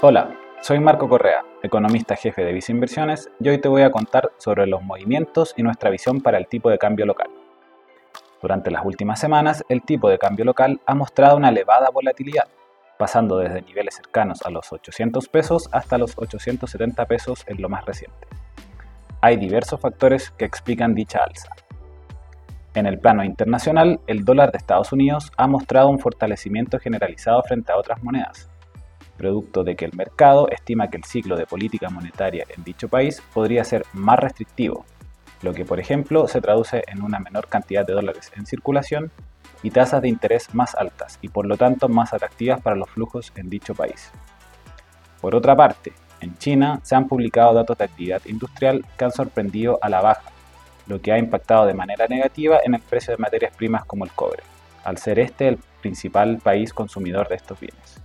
Hola, soy Marco Correa, economista jefe de Visa Inversiones, y hoy te voy a contar sobre los movimientos y nuestra visión para el tipo de cambio local. Durante las últimas semanas, el tipo de cambio local ha mostrado una elevada volatilidad, pasando desde niveles cercanos a los 800 pesos hasta los 870 pesos en lo más reciente. Hay diversos factores que explican dicha alza. En el plano internacional, el dólar de Estados Unidos ha mostrado un fortalecimiento generalizado frente a otras monedas, producto de que el mercado estima que el ciclo de política monetaria en dicho país podría ser más restrictivo, lo que por ejemplo se traduce en una menor cantidad de dólares en circulación y tasas de interés más altas y por lo tanto más atractivas para los flujos en dicho país. Por otra parte, en China se han publicado datos de actividad industrial que han sorprendido a la baja, lo que ha impactado de manera negativa en el precio de materias primas como el cobre, al ser este el principal país consumidor de estos bienes.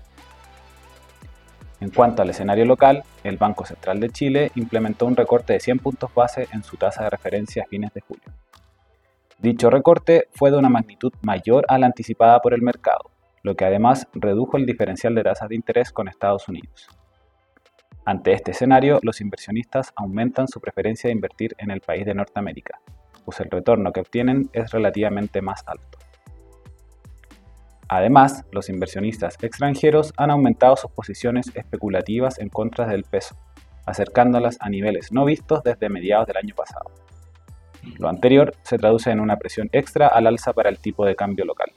En cuanto al escenario local, el Banco Central de Chile implementó un recorte de 100 puntos base en su tasa de referencia a fines de julio. Dicho recorte fue de una magnitud mayor a la anticipada por el mercado, lo que además redujo el diferencial de tasas de interés con Estados Unidos. Ante este escenario, los inversionistas aumentan su preferencia de invertir en el país de Norteamérica, pues el retorno que obtienen es relativamente más alto. Además, los inversionistas extranjeros han aumentado sus posiciones especulativas en contra del peso, acercándolas a niveles no vistos desde mediados del año pasado. Lo anterior se traduce en una presión extra al alza para el tipo de cambio local.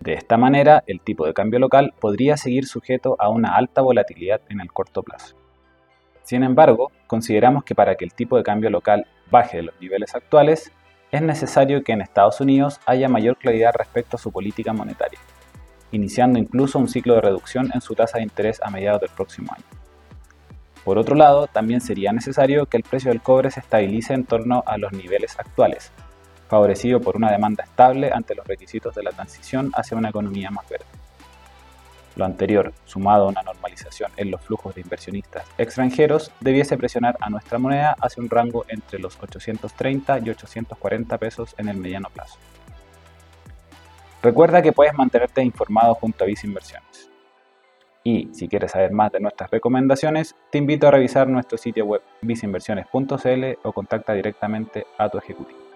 De esta manera, el tipo de cambio local podría seguir sujeto a una alta volatilidad en el corto plazo. Sin embargo, consideramos que para que el tipo de cambio local baje de los niveles actuales, es necesario que en Estados Unidos haya mayor claridad respecto a su política monetaria, iniciando incluso un ciclo de reducción en su tasa de interés a mediados del próximo año. Por otro lado, también sería necesario que el precio del cobre se estabilice en torno a los niveles actuales, favorecido por una demanda estable ante los requisitos de la transición hacia una economía más verde. Lo anterior, sumado a una en los flujos de inversionistas extranjeros, debiese presionar a nuestra moneda hacia un rango entre los 830 y 840 pesos en el mediano plazo. Recuerda que puedes mantenerte informado junto a Visa Inversiones. Y si quieres saber más de nuestras recomendaciones, te invito a revisar nuestro sitio web visainversiones.cl o contacta directamente a tu ejecutivo.